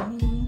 Uhum.